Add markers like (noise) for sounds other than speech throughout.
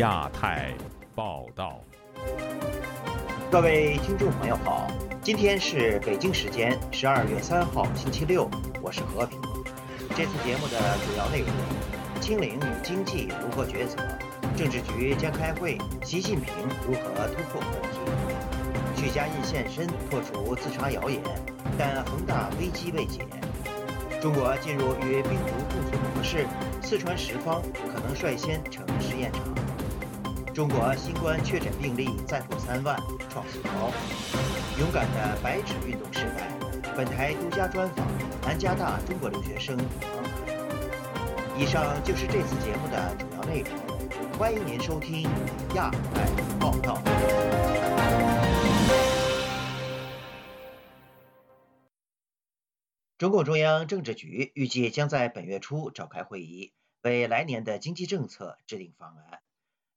亚太报道。各位听众朋友好，今天是北京时间十二月三号星期六，我是和平。这次节目的主要内容：清零与经济如何抉择？政治局将开会，习近平如何突破困境？许家印现身破除自杀谣言，但恒大危机未解。中国进入与病毒共存模式，四川十方可能率先成试验场。中国新冠确诊病例再破三万，创新高。勇敢的白纸运动时代，本台独家专访南加大中国留学生王海。以上就是这次节目的主要内容，欢迎您收听亚太报道。中共中央政治局预计将在本月初召开会议，为来年的经济政策制定方案。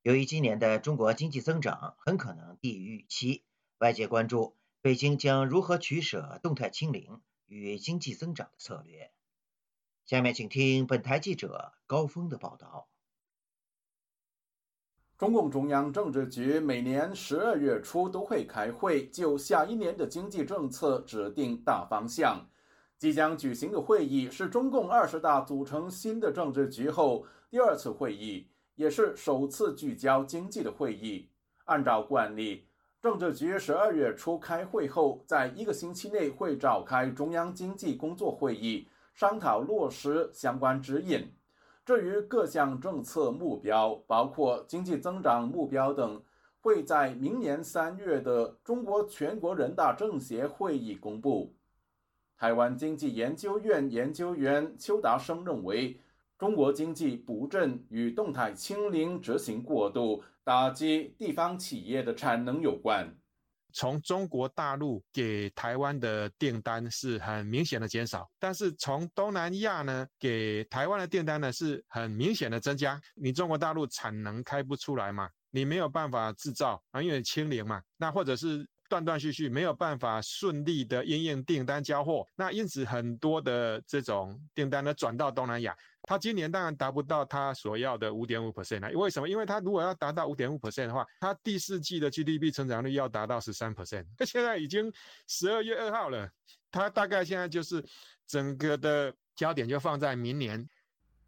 由于今年的中国经济增长很可能低于预期，外界关注北京将如何取舍动态清零与经济增长的策略。下面请听本台记者高峰的报道。中共中央政治局每年十二月初都会开会，就下一年的经济政策制定大方向。即将举行的会议是中共二十大组成新的政治局后第二次会议。也是首次聚焦经济的会议。按照惯例，政治局十二月初开会后，在一个星期内会召开中央经济工作会议，商讨落实相关指引。至于各项政策目标，包括经济增长目标等，会在明年三月的中国全国人大政协会议公布。台湾经济研究院研究员邱达生认为。中国经济不振与动态清零执行过度，打击地方企业的产能有关。从中国大陆给台湾的订单是很明显的减少，但是从东南亚呢给台湾的订单呢是很明显的增加。你中国大陆产能开不出来嘛？你没有办法制造啊，因为清零嘛。那或者是断断续续没有办法顺利的应应订单交货，那因此很多的这种订单呢转到东南亚。他今年当然达不到他所要的五点五 percent，为什么？因为他如果要达到五点五 percent 的话，他第四季的 GDP 成长率要达到十三 percent。(laughs) 那现在已经十二月二号了，他大概现在就是整个的焦点就放在明年。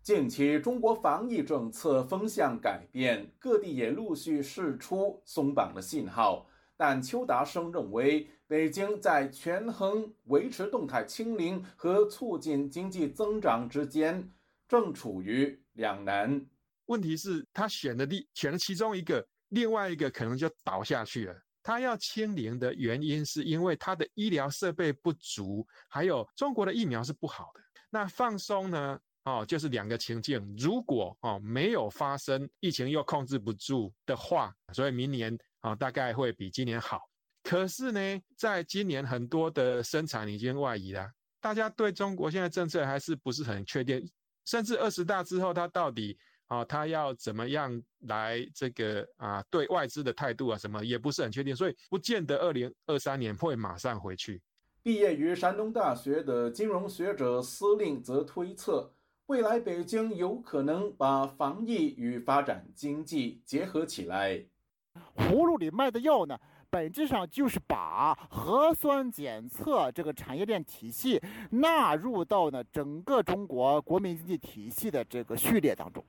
近期中国防疫政策风向改变，各地也陆续释出松绑的信号，但邱达生认为，北京在权衡维持动态清零和促进经济增长之间。正处于两难，问题是，他选的第选了其中一个，另外一个可能就倒下去了。他要清零的原因，是因为他的医疗设备不足，还有中国的疫苗是不好的。那放松呢？哦，就是两个情境。如果哦没有发生疫情又控制不住的话，所以明年啊大概会比今年好。可是呢，在今年很多的生产已经外移了，大家对中国现在政策还是不是很确定。甚至二十大之后，他到底啊，他要怎么样来这个啊，对外资的态度啊，什么也不是很确定，所以不见得二零二三年会马上回去。毕业于山东大学的金融学者司令则推测，未来北京有可能把防疫与发展经济结合起来。葫芦里卖的药呢？本质上就是把核酸检测这个产业链体系纳入到呢整个中国国民经济体系的这个序列当中，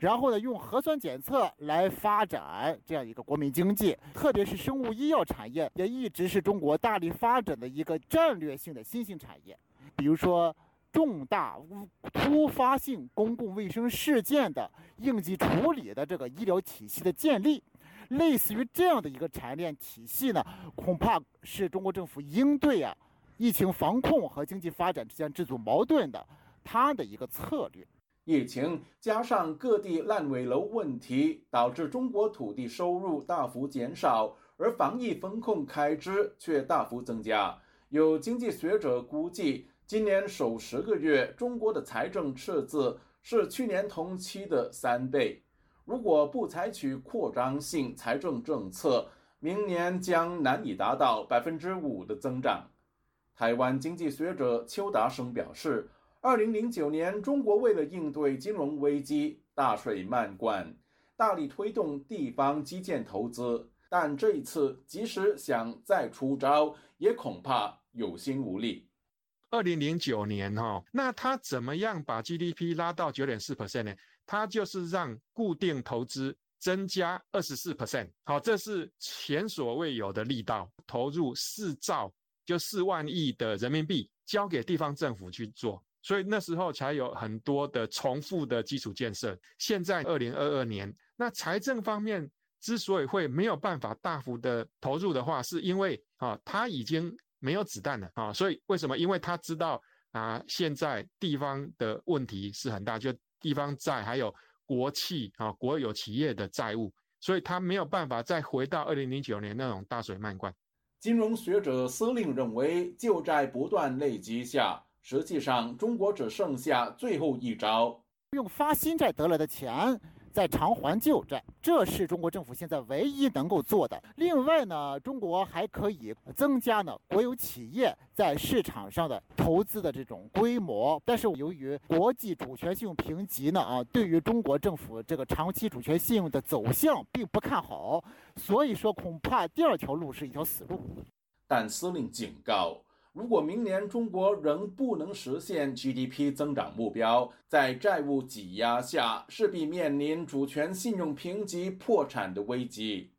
然后呢用核酸检测来发展这样一个国民经济，特别是生物医药产业也一直是中国大力发展的一个战略性的新兴产业，比如说重大突发性公共卫生事件的应急处理的这个医疗体系的建立。类似于这样的一个产业链体系呢，恐怕是中国政府应对啊疫情防控和经济发展之间这组矛盾的它的一个策略。疫情加上各地烂尾楼问题，导致中国土地收入大幅减少，而防疫风控开支却大幅增加。有经济学者估计，今年首十个月中国的财政赤字是去年同期的三倍。如果不采取扩张性财政政策，明年将难以达到百分之五的增长。台湾经济学者邱达生表示，二零零九年中国为了应对金融危机大水漫灌，大力推动地方基建投资，但这一次即使想再出招，也恐怕有心无力。二零零九年哈，那他怎么样把 GDP 拉到九点四 percent 呢？他就是让固定投资增加二十四 percent，好，这是前所未有的力道，投入四兆就四万亿的人民币交给地方政府去做，所以那时候才有很多的重复的基础建设。现在二零二二年，那财政方面之所以会没有办法大幅的投入的话，是因为啊，他已经。没有子弹了啊！所以为什么？因为他知道啊，现在地方的问题是很大，就地方债还有国企啊、国有企业的债务，所以他没有办法再回到二零零九年那种大水漫灌。金融学者司令认为，旧债不断累积下，实际上中国只剩下最后一招，用发新债得来的钱。在偿还旧债，这是中国政府现在唯一能够做的。另外呢，中国还可以增加呢国有企业在市场上的投资的这种规模。但是由于国际主权信用评级呢啊，对于中国政府这个长期主权信用的走向并不看好，所以说恐怕第二条路是一条死路。但司令警告。如果明年中国仍不能实现 GDP 增长目标，在债务挤压下，势必面临主权信用评级破产的危机。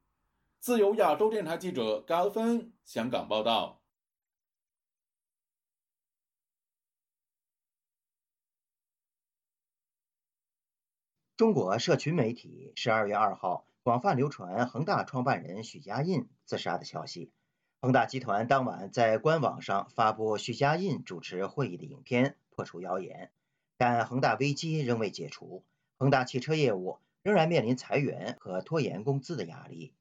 自由亚洲电台记者高峰香港报道。中国社群媒体十二月二号广泛流传恒大创办人许家印自杀的消息。恒大集团当晚在官网上发布许家印主持会议的影片，破除谣言。但恒大危机仍未解除，恒大汽车业务仍然面临裁员和拖延工资的压力。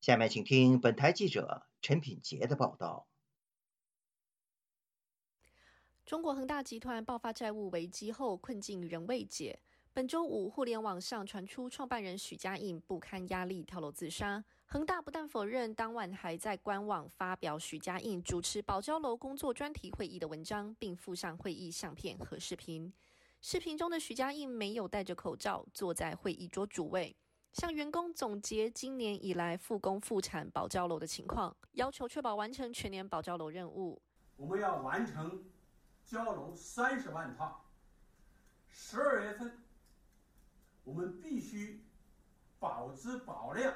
下面请听本台记者陈品杰的报道。中国恒大集团爆发债务危机后，困境仍未解。本周五，互联网上传出创办人许家印不堪压力跳楼自杀。恒大不但否认，当晚还在官网发表许家印主持保交楼工作专题会议的文章，并附上会议相片和视频。视频中的许家印没有戴着口罩，坐在会议桌主位，向员工总结今年以来复工复产保交楼的情况，要求确保完成全年保交楼任务。我们要完成交楼三十万套，十二月份。我们必须保质保量，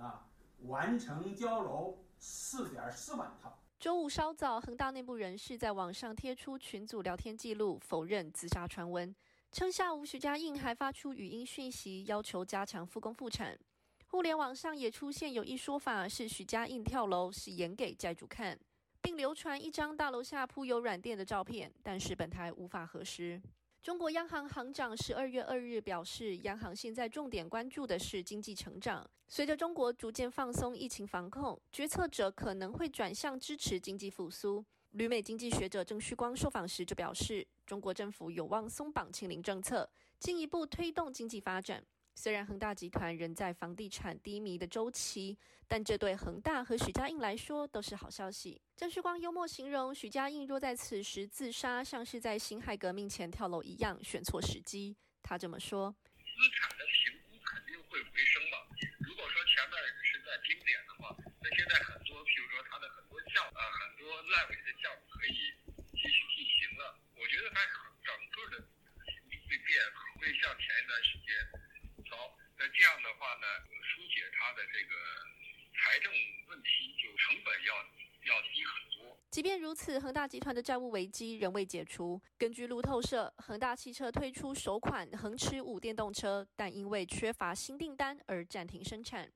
啊，完成交楼四点四万套。周五稍早，恒大内部人士在网上贴出群组聊天记录，否认自杀传闻，称下午许家印还发出语音讯息，要求加强复工复产。互联网上也出现有一说法是许家印跳楼是演给债主看，并流传一张大楼下铺有软垫的照片，但是本台无法核实。中国央行行长十二月二日表示，央行现在重点关注的是经济成长。随着中国逐渐放松疫情防控，决策者可能会转向支持经济复苏。旅美经济学者郑旭光受访时就表示，中国政府有望松绑清零政策，进一步推动经济发展。虽然恒大集团仍在房地产低迷的周期，但这对恒大和许家印来说都是好消息。郑旭光幽默形容，许家印若在此时自杀，像是在辛亥革命前跳楼一样，选错时机。他这么说：“资产的评估肯定会回升嘛。如果说前面是在冰点的话，那现在很多，譬如说他的很多项啊，很多烂尾的项目可以继续进行了。我觉得他整个的会变，会像前一段时间。”那这样的话呢，疏解它的这个财政问题，就成本要要低很多。即便如此，恒大集团的债务危机仍未解除。根据路透社，恒大汽车推出首款恒驰五电动车，但因为缺乏新订单而暂停生产。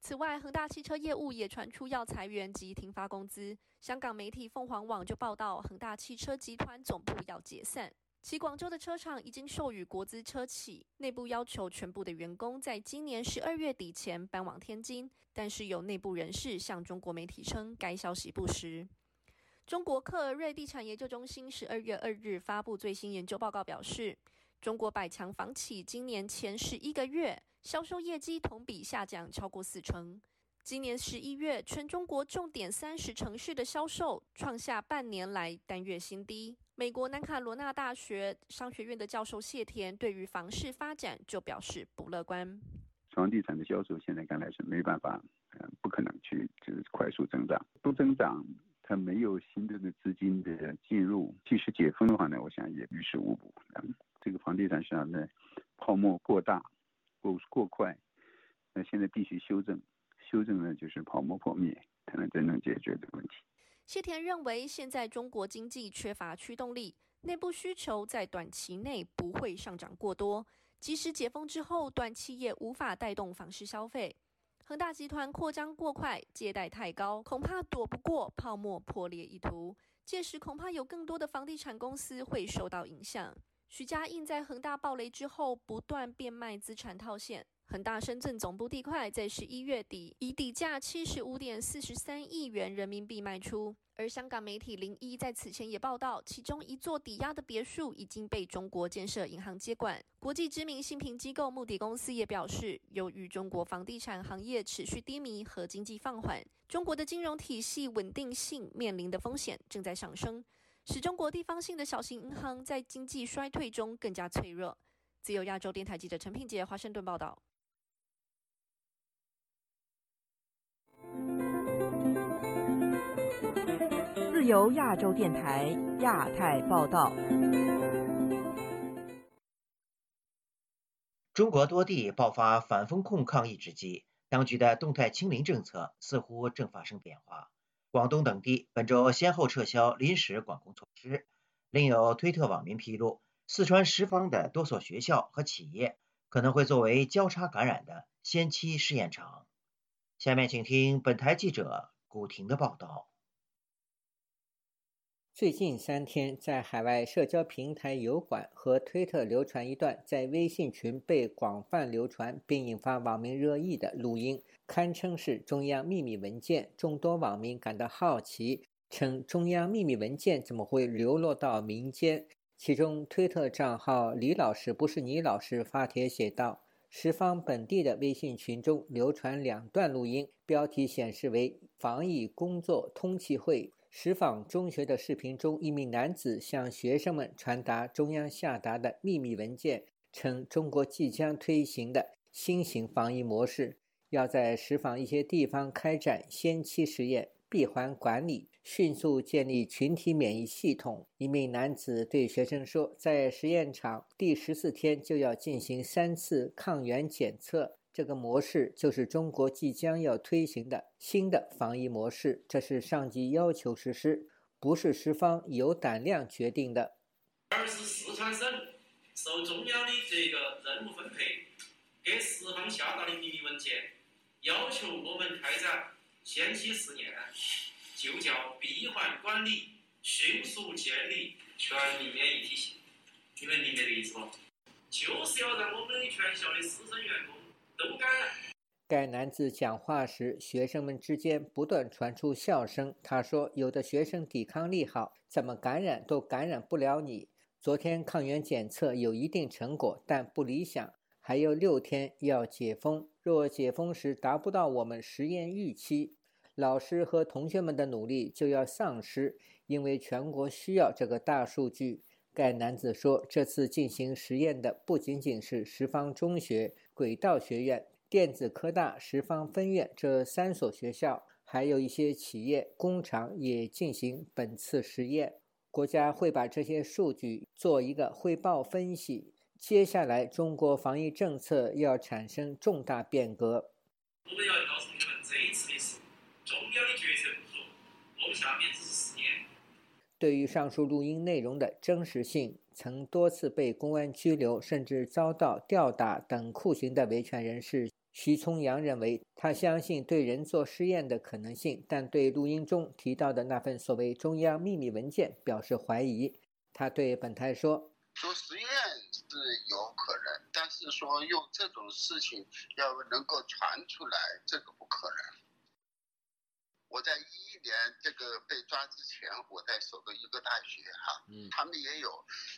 此外，恒大汽车业务也传出要裁员及停发工资。香港媒体凤凰网就报道，恒大汽车集团总部要解散。其广州的车厂已经授予国资车企，内部要求全部的员工在今年十二月底前搬往天津，但是有内部人士向中国媒体称该消息不实。中国克尔瑞地产研究中心十二月二日发布最新研究报告表示，中国百强房企今年前十一个月销售业绩同比下降超过四成，今年十一月全中国重点三十城市的销售创下半年来单月新低。美国南卡罗纳大学商学院的教授谢田对于房市发展就表示不乐观。房地产的销售现在看来是没办法，呃，不可能去就是快速增长，不增长，它没有新的的资金的进入，即使解封的话呢，我想也于事无补。嗯，这个房地产市场的泡沫过大，过过快，那现在必须修正，修正呢就是泡沫破灭，才能真正解决这个问题。谢田认为，现在中国经济缺乏驱动力，内部需求在短期内不会上涨过多。即使解封之后，短期也无法带动房市消费。恒大集团扩张过快，借贷太高，恐怕躲不过泡沫破裂一图。届时恐怕有更多的房地产公司会受到影响。许家印在恒大暴雷之后，不断变卖资产套现。恒大深圳总部地块在十一月底以底价七十五点四十三亿元人民币卖出，而香港媒体零一在此前也报道，其中一座抵押的别墅已经被中国建设银行接管。国际知名信评机构穆迪公司也表示，由于中国房地产行业持续低迷和经济放缓，中国的金融体系稳定性面临的风险正在上升，使中国地方性的小型银行在经济衰退中更加脆弱。自由亚洲电台记者陈品杰华盛顿报道。自由亚洲电台亚太报道：中国多地爆发反封控抗议之际，当局的动态清零政策似乎正发生变化。广东等地本周先后撤销临时管控措施。另有推特网民披露，四川什邡的多所学校和企业可能会作为交叉感染的先期试验场。下面请听本台记者古婷的报道。最近三天，在海外社交平台油管和推特流传一段在微信群被广泛流传并引发网民热议的录音，堪称是中央秘密文件。众多网民感到好奇，称中央秘密文件怎么会流落到民间？其中，推特账号“李老师不是你老师”发帖写道：“十方本地的微信群中流传两段录音，标题显示为‘防疫工作通气会’。”石坊中学的视频中，一名男子向学生们传达中央下达的秘密文件，称中国即将推行的新型防疫模式，要在石坊一些地方开展先期实验，闭环管理，迅速建立群体免疫系统。一名男子对学生说，在实验场第十四天就要进行三次抗原检测。这个模式就是中国即将要推行的新的防疫模式，这是上级要求实施，不是十方有胆量决定的。而是四川省受中央的这个任务分配，给十方下达的秘密文件，要求我们开展先期试验，就叫闭环管理，迅速建立全民免疫体系。你们明白这意思不？就是要让我们全校的师生员工都感染。该男子讲话时，学生们之间不断传出笑声。他说：“有的学生抵抗力好，怎么感染都感染不了你。昨天抗原检测有一定成果，但不理想，还有六天要解封。若解封时达不到我们实验预期，老师和同学们的努力就要丧失，因为全国需要这个大数据。”该男子说：“这次进行实验的不仅仅是十方中学。”轨道学院、电子科大十方分院这三所学校，还有一些企业、工厂也进行本次实验。国家会把这些数据做一个汇报分析。接下来，中国防疫政策要产生重大变革告诉你们，这一次的事，重要的决策不做，对于上述录音内容的真实性。曾多次被公安拘留，甚至遭到吊打等酷刑的维权人士徐聪阳认为，他相信对人做试验的可能性，但对录音中提到的那份所谓中央秘密文件表示怀疑。他对本台说：“做实验是有可能，但是说用这种事情要能够传出来，这个不可能。”我在一一年这个被抓之前，我在首都医科大学哈，嗯，他们也有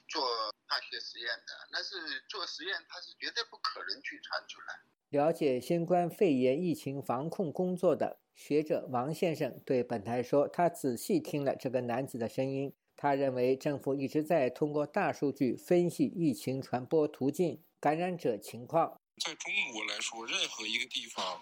做化学实验的，但是做实验，他是绝对不可能去传出来。了解新冠肺炎疫情防控工作的学者王先生对本台说，他仔细听了这个男子的声音。他认为，政府一直在通过大数据分析疫情传播途径、感染者情况。在中国来说，任何一个地方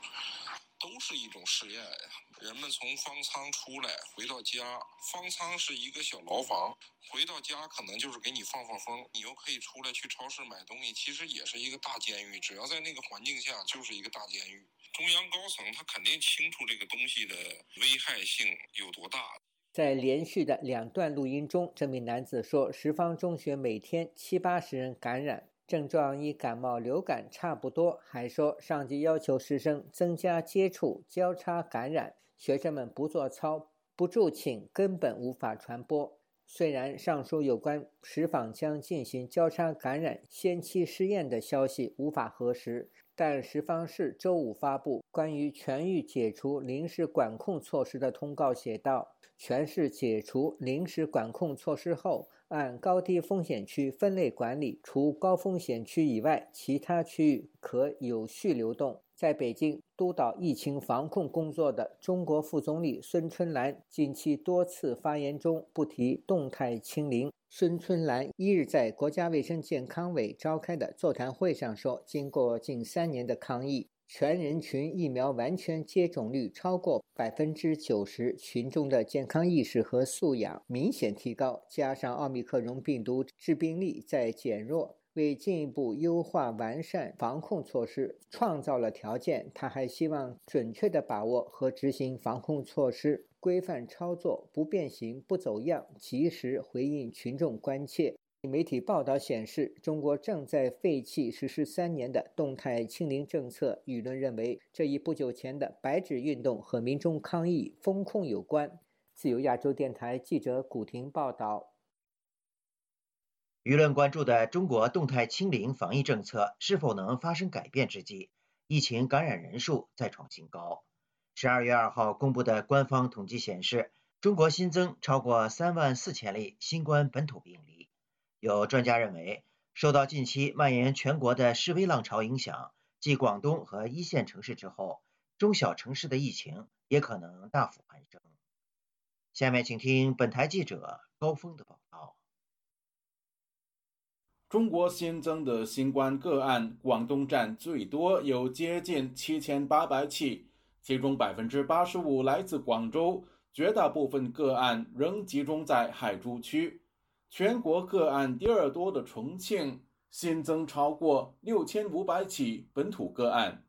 都是一种试验呀。人们从方舱出来，回到家，方舱是一个小牢房，回到家可能就是给你放放风，你又可以出来去超市买东西，其实也是一个大监狱。只要在那个环境下，就是一个大监狱。中央高层他肯定清楚这个东西的危害性有多大。在连续的两段录音中，这名男子说，石方中学每天七八十人感染，症状与感冒、流感差不多。还说，上级要求师生增加接触，交叉感染。学生们不做操、不住寝，根本无法传播。虽然上述有关石坊将进行交叉感染先期试验的消息无法核实，但石坊市周五发布关于全域解除临时管控措施的通告，写道：全市解除临时管控措施后，按高低风险区分类管理，除高风险区以外，其他区域可有序流动。在北京督导疫情防控工作的中国副总理孙春兰近期多次发言中不提动态清零。孙春兰一日在国家卫生健康委召开的座谈会上说：“经过近三年的抗疫，全人群疫苗完全接种率超过百分之九十，群众的健康意识和素养明显提高，加上奥密克戎病毒致病力在减弱。”为进一步优化完善防控措施创造了条件。他还希望准确地把握和执行防控措施，规范操作，不变形、不走样，及时回应群众关切。媒体报道显示，中国正在废弃实施三年的动态清零政策。舆论认为，这与不久前的白纸运动和民众抗议风控有关。自由亚洲电台记者古婷报道。舆论关注的中国动态清零防疫政策是否能发生改变之际，疫情感染人数再创新高。十二月二号公布的官方统计显示，中国新增超过三万四千例新冠本土病例。有专家认为，受到近期蔓延全国的示威浪潮影响，继广东和一线城市之后，中小城市的疫情也可能大幅攀升。下面请听本台记者高峰的报道。中国新增的新冠个案，广东占最多，有接近七千八百起，其中百分之八十五来自广州，绝大部分个案仍集中在海珠区。全国个案第二多的重庆新增超过六千五百起本土个案。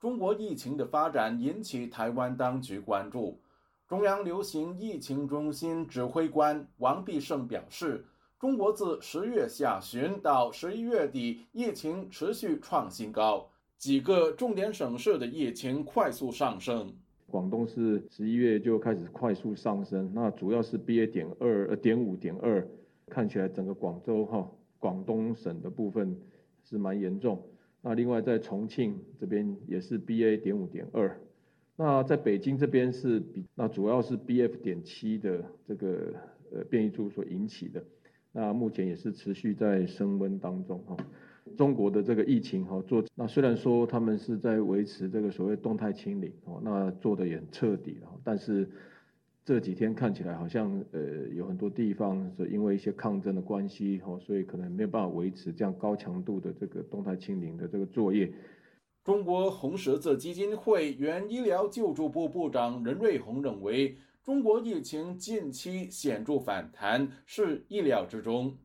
中国疫情的发展引起台湾当局关注。中央流行疫情中心指挥官王必胜表示。中国自十月下旬到十一月底，疫情持续创新高，几个重点省市的疫情快速上升。广东是十一月就开始快速上升，那主要是 BA. 点二呃点五点二，看起来整个广州哈广东省的部分是蛮严重。那另外在重庆这边也是 BA. 点五点二，那在北京这边是比那主要是 BF. 点七的这个呃变异株所引起的。那目前也是持续在升温当中哈，中国的这个疫情哈做，那虽然说他们是在维持这个所谓动态清零哦，那做的也很彻底了，但是这几天看起来好像呃有很多地方是因为一些抗争的关系哦，所以可能没有办法维持这样高强度的这个动态清零的这个作业。中国红十字基金会原医疗救助部部长任瑞红认为。中国疫情近期显著反弹是意料之中。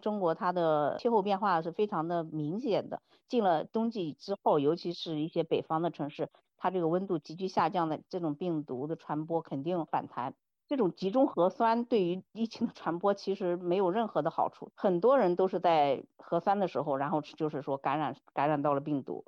中国它的气候变化是非常的明显的，进了冬季之后，尤其是一些北方的城市，它这个温度急剧下降的这种病毒的传播肯定反弹。这种集中核酸对于疫情的传播其实没有任何的好处，很多人都是在核酸的时候，然后就是说感染感染到了病毒。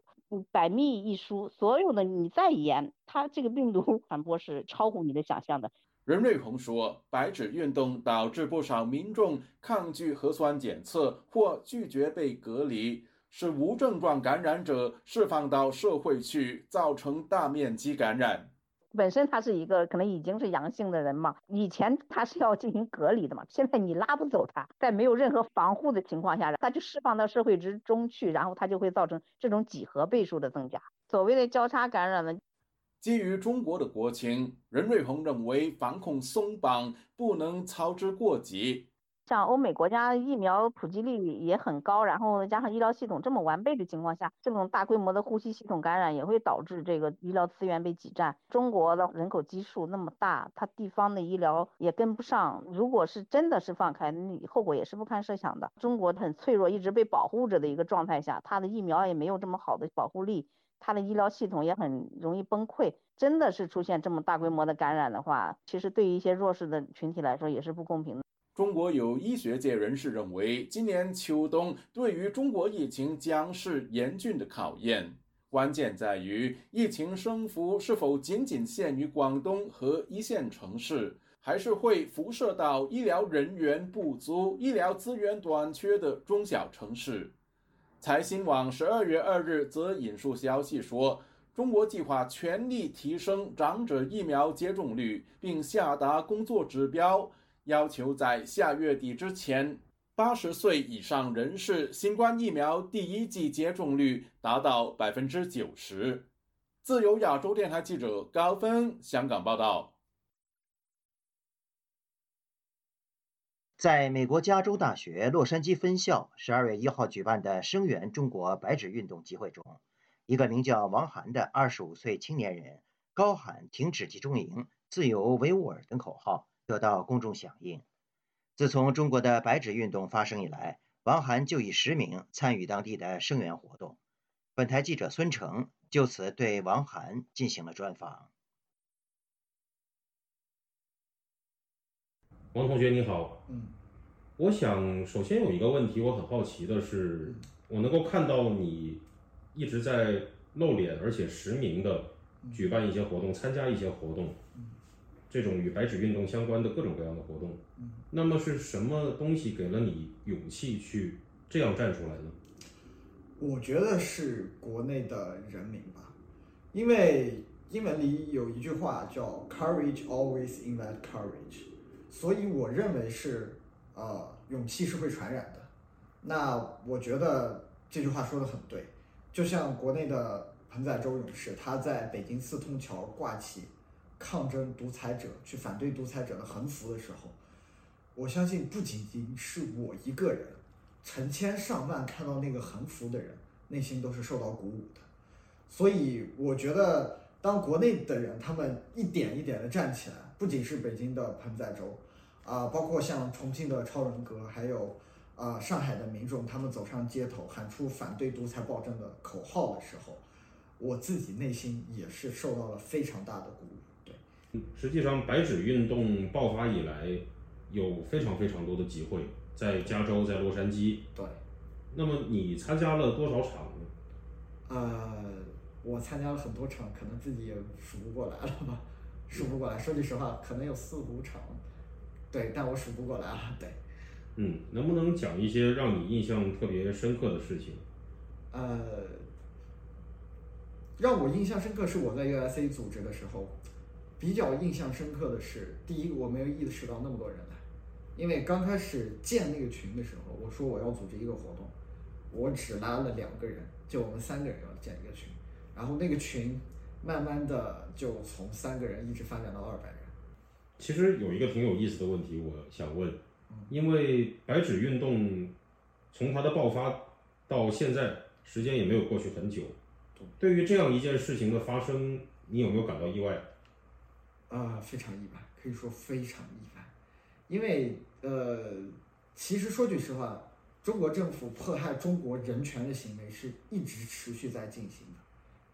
百密一疏，所有的你再严，它这个病毒传播是超乎你的想象的。任瑞红说：“白纸运动导致不少民众抗拒核酸检测或拒绝被隔离，使无症状感染者释放到社会去，造成大面积感染。”本身他是一个可能已经是阳性的人嘛，以前他是要进行隔离的嘛，现在你拉不走他，在没有任何防护的情况下，他就释放到社会之中去，然后他就会造成这种几何倍数的增加。所谓的交叉感染呢，基于中国的国情，任瑞鹏认为防控松绑不能操之过急。像欧美国家疫苗普及率也很高，然后加上医疗系统这么完备的情况下，这种大规模的呼吸系统感染也会导致这个医疗资源被挤占。中国的人口基数那么大，它地方的医疗也跟不上。如果是真的是放开，后果也是不堪设想的。中国很脆弱，一直被保护着的一个状态下，它的疫苗也没有这么好的保护力，它的医疗系统也很容易崩溃。真的是出现这么大规模的感染的话，其实对于一些弱势的群体来说也是不公平的。中国有医学界人士认为，今年秋冬对于中国疫情将是严峻的考验，关键在于疫情升幅是否仅仅限于广东和一线城市，还是会辐射到医疗人员不足、医疗资源短缺的中小城市。财新网十二月二日则引述消息说，中国计划全力提升长者疫苗接种率，并下达工作指标。要求在下月底之前，八十岁以上人士新冠疫苗第一剂接种率达到百分之九十。自由亚洲电台记者高峰香港报道。在美国加州大学洛杉矶分校十二月一号举办的声援中国白纸运动集会中，一个名叫王涵的二十五岁青年人高喊“停止集中营，自由维吾尔”等口号。得到公众响应。自从中国的白纸运动发生以来，王涵就以实名参与当地的声援活动。本台记者孙成就此对王涵进行了专访。王同学你好，嗯，我想首先有一个问题，我很好奇的是，我能够看到你一直在露脸，而且实名的举办一些活动，参加一些活动。这种与白纸运动相关的各种各样的活动，那么是什么东西给了你勇气去这样站出来呢？我觉得是国内的人民吧，因为英文里有一句话叫 “courage always invite courage”，所以我认为是呃勇气是会传染的。那我觉得这句话说的很对，就像国内的彭载舟勇士，他在北京四通桥挂起。抗争独裁者，去反对独裁者的横幅的时候，我相信不仅仅是我一个人，成千上万看到那个横幅的人，内心都是受到鼓舞的。所以我觉得，当国内的人他们一点一点的站起来，不仅是北京的彭载舟，啊，包括像重庆的超人格，还有啊上海的民众，他们走上街头喊出反对独裁暴政的口号的时候，我自己内心也是受到了非常大的鼓舞。实际上，白纸运动爆发以来，有非常非常多的集会，在加州，在洛杉矶。对。那么你参加了多少场呢？呃，我参加了很多场，可能自己也数不过来了吧，数不过来。说句实话，可能有四五场。对，但我数不过来了。对。嗯，能不能讲一些让你印象特别深刻的事情？呃，让我印象深刻是我在 USA 组织的时候。比较印象深刻的是，第一，我没有意识到那么多人来，因为刚开始建那个群的时候，我说我要组织一个活动，我只拉了两个人，就我们三个人要建一个群，然后那个群慢慢的就从三个人一直发展到二百人。其实有一个挺有意思的问题，我想问，因为白纸运动从它的爆发到现在，时间也没有过去很久，对于这样一件事情的发生，你有没有感到意外？啊，非常意外，可以说非常意外，因为呃，其实说句实话，中国政府迫害中国人权的行为是一直持续在进行的，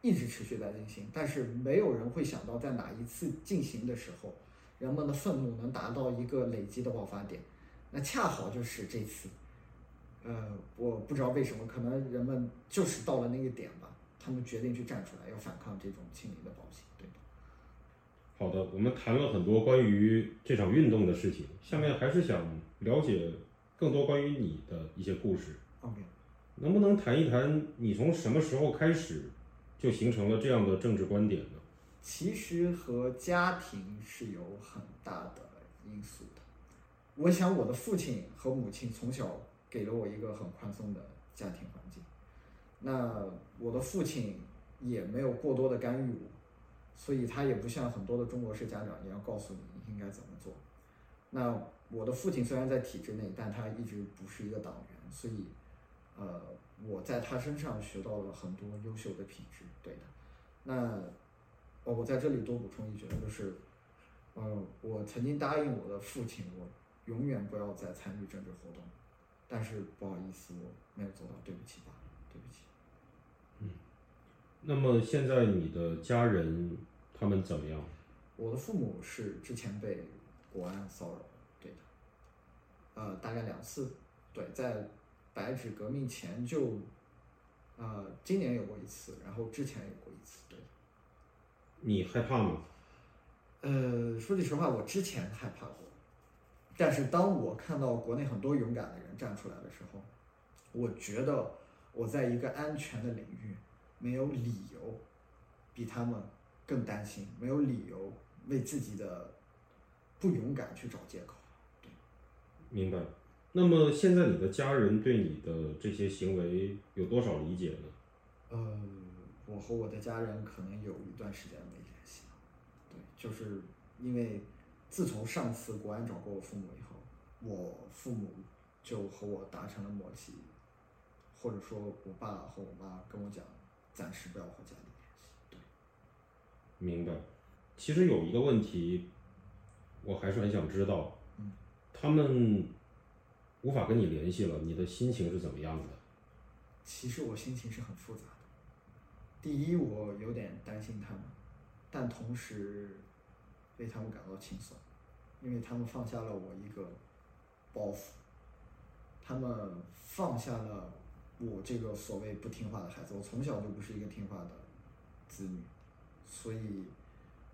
一直持续在进行，但是没有人会想到在哪一次进行的时候，人们的愤怒能达到一个累积的爆发点，那恰好就是这次，呃，我不知道为什么，可能人们就是到了那个点吧，他们决定去站出来，要反抗这种清零的暴行。好的，我们谈了很多关于这场运动的事情，下面还是想了解更多关于你的一些故事。OK，能不能谈一谈你从什么时候开始就形成了这样的政治观点呢？其实和家庭是有很大的因素的。我想我的父亲和母亲从小给了我一个很宽松的家庭环境，那我的父亲也没有过多的干预我。所以他也不像很多的中国式家长一样告诉你应该怎么做。那我的父亲虽然在体制内，但他一直不是一个党员，所以，呃，我在他身上学到了很多优秀的品质。对的。那，哦，我在这里多补充一句，就是，呃，我曾经答应我的父亲，我永远不要再参与政治活动。但是不好意思，我没有做到，对不起吧，对不起。嗯。那么现在你的家人他们怎么样？我的父母是之前被。国安骚扰，对的，呃，大概两次，对，在白纸革命前就，呃，今年有过一次，然后之前有过一次，对。你害怕吗？呃，说句实话，我之前害怕过，但是当我看到国内很多勇敢的人站出来的时候，我觉得我在一个安全的领域，没有理由比他们更担心，没有理由为自己的。不勇敢去找借口，对，明白。那么现在你的家人对你的这些行为有多少理解呢？呃，我和我的家人可能有一段时间没联系了，对，就是因为自从上次国安找过我父母以后，我父母就和我达成了默契，或者说我爸和我妈跟我讲，暂时不要回家里。明白。其实有一个问题。我还是很想知道，他们无法跟你联系了，你的心情是怎么样的？其实我心情是很复杂的。第一，我有点担心他们，但同时为他们感到轻松，因为他们放下了我一个包袱，他们放下了我这个所谓不听话的孩子。我从小就不是一个听话的子女，所以。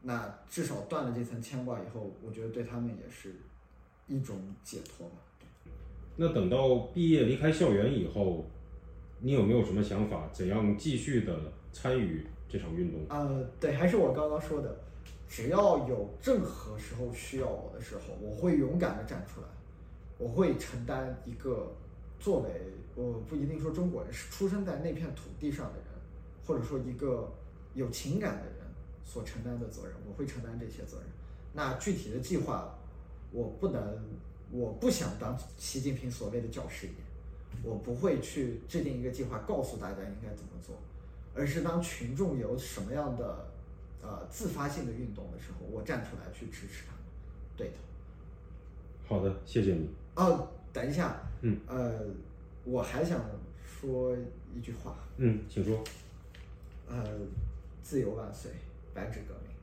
那至少断了这层牵挂以后，我觉得对他们也是一种解脱吧。那等到毕业离开校园以后，你有没有什么想法？怎样继续的参与这场运动？呃，对，还是我刚刚说的，只要有任何时候需要我的时候，我会勇敢的站出来，我会承担一个作为我不一定说中国人是出生在那片土地上的人，或者说一个有情感的人。所承担的责任，我会承担这些责任。那具体的计划，我不能，我不想当习近平所谓的教师爷，我不会去制定一个计划告诉大家应该怎么做，而是当群众有什么样的呃自发性的运动的时候，我站出来去支持他们。对的。好的，谢谢你。哦，等一下。嗯。呃，我还想说一句话。嗯，请说。呃，自由万岁。白纸革命。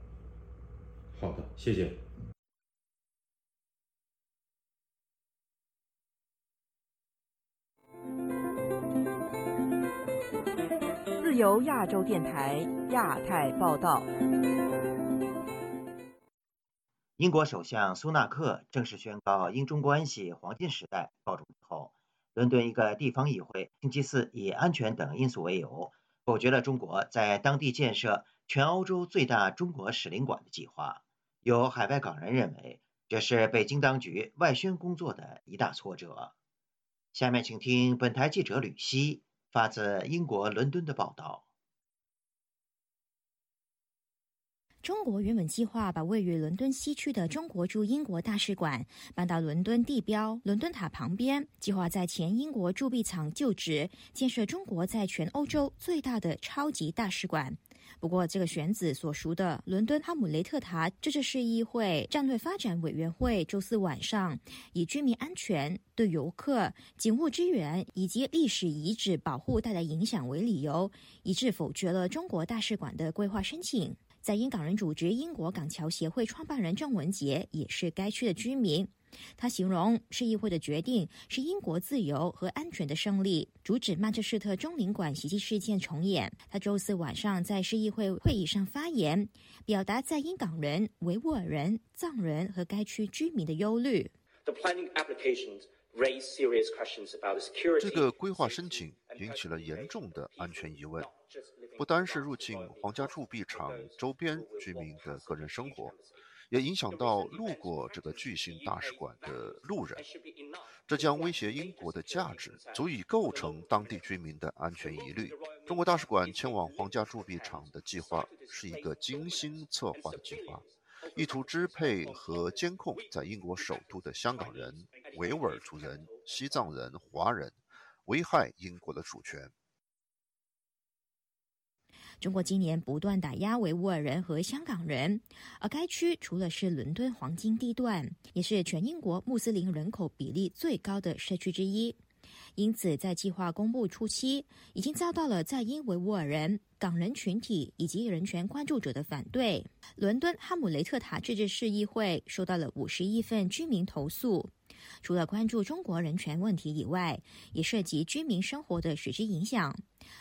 好的，谢谢。自由亚洲电台亚太报道。英国首相苏纳克正式宣告英中关系黄金时代告终之后，伦敦一个地方议会星期四以安全等因素为由，否决了中国在当地建设。全欧洲最大中国使领馆的计划，有海外港人认为这是北京当局外宣工作的一大挫折。下面请听本台记者吕希发自英国伦敦的报道。中国原本计划把位于伦敦西区的中国驻英国大使馆 (laughs) 搬到伦敦地标伦敦塔旁边，计划在前英国铸币厂旧址建设中国在全欧洲最大的超级大使馆。不过，这个选址所属的伦敦哈姆雷特塔这是市议会战略发展委员会周四晚上 (laughs) 以居民安全、对游客、警务支援以及历史遗址保护带来影响为理由，一致否决了中国大使馆的规划申请。在英港人组织英国港桥协会创办人郑文杰也是该区的居民。他形容市议会的决定是英国自由和安全的胜利，阻止曼彻斯特中领馆袭击事件重演。他周四晚上在市议会会议上发言，表达在英港人、维吾尔人、藏人和该区居民的忧虑。这个规划申请引起了严重的安全疑问，不单是入境皇家 (laughs) 铸币厂周边居民的个人生活。也影响到路过这个巨型大使馆的路人。这将威胁英国的价值，足以构成当地居民的安全疑虑。中国大使馆迁往皇家铸币厂的计划是一个精心策划的计划，意图支配和监控在英国首都的香港人、维吾尔族人、西藏人、华人，危害英国的主权。中国今年不断打压维吾尔人和香港人，而该区除了是伦敦黄金地段，也是全英国穆斯林人口比例最高的社区之一。因此，在计划公布初期，已经遭到了在英维吾尔人、港人群体以及人权关注者的反对。伦敦哈姆雷特塔自治市议会收到了五十一份居民投诉。除了关注中国人权问题以外，也涉及居民生活的实质影响，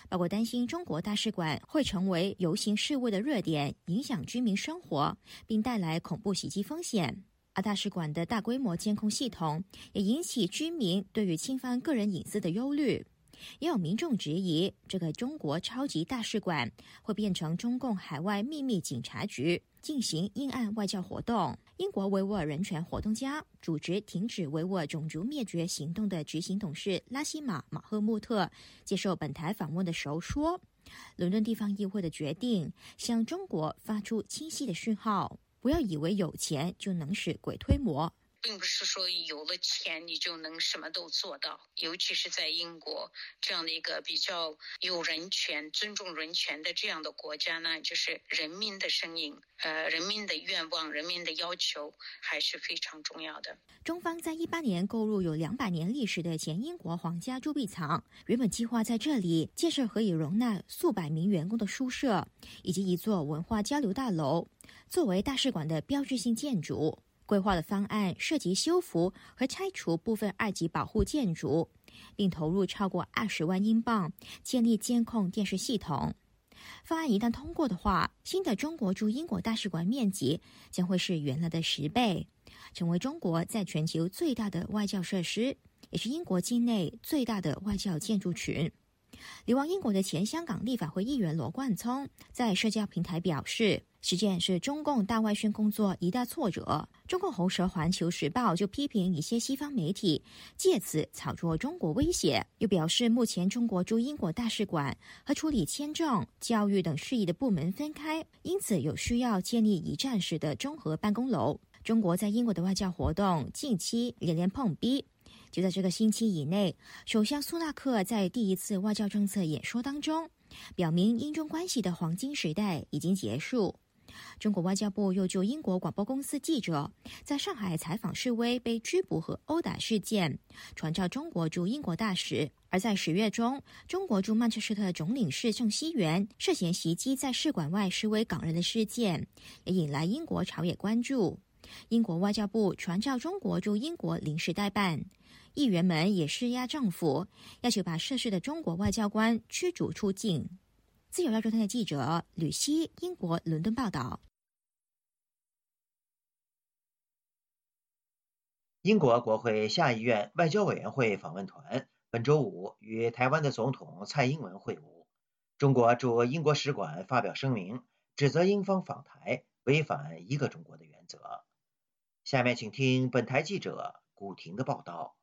包括担心中国大使馆会成为游行示威的热点，影响居民生活，并带来恐怖袭击风险。而大使馆的大规模监控系统也引起居民对于侵犯个人隐私的忧虑。也有民众质疑，这个中国超级大使馆会变成中共海外秘密警察局，进行阴暗外交活动。英国维吾尔人权活动家、组织停止维吾尔种族灭绝行动的执行董事拉希马·马赫穆特接受本台访问的时候说：“伦敦地方议会的决定向中国发出清晰的讯号，不要以为有钱就能使鬼推磨。”并不是说有了钱你就能什么都做到，尤其是在英国这样的一个比较有人权、尊重人权的这样的国家呢，就是人民的声音、呃人民的愿望、人民的要求还是非常重要的。中方在一八年购入有两百年历史的前英国皇家铸币厂，原本计划在这里建设可以容纳数百名员工的宿舍，以及一座文化交流大楼，作为大使馆的标志性建筑。规划的方案涉及修复和拆除部分二级保护建筑，并投入超过二十万英镑建立监控电视系统。方案一旦通过的话，新的中国驻英国大使馆面积将会是原来的十倍，成为中国在全球最大的外交设施，也是英国境内最大的外交建筑群。流亡英国的前香港立法会议员罗冠聪在社交平台表示。事件是中共大外宣工作一大挫折。中共喉舌《环球时报》就批评一些西方媒体借此炒作中国威胁，又表示目前中国驻英国大使馆和处理签证、教育等事宜的部门分开，因此有需要建立一站式的综合办公楼。中国在英国的外交活动近期连连碰壁。就在这个星期以内，首相苏纳克在第一次外交政策演说当中，表明英中关系的黄金时代已经结束。中国外交部又就英国广播公司记者在上海采访示威被拘捕和殴打事件，传召中国驻英国大使。而在十月中，中国驻曼彻斯特总领事郑熙元涉嫌袭击在使馆外示威港人的事件，也引来英国朝野关注。英国外交部传召中国驻英国临时代办，议员们也施压政府，要求把涉事的中国外交官驱逐出境。自由亚洲台的记者吕希，英国伦敦报道。英国国会下议院外交委员会访问团本周五与台湾的总统蔡英文会晤。中国驻英国使馆发表声明，指责英方访台违反一个中国的原则。下面请听本台记者古婷的报道。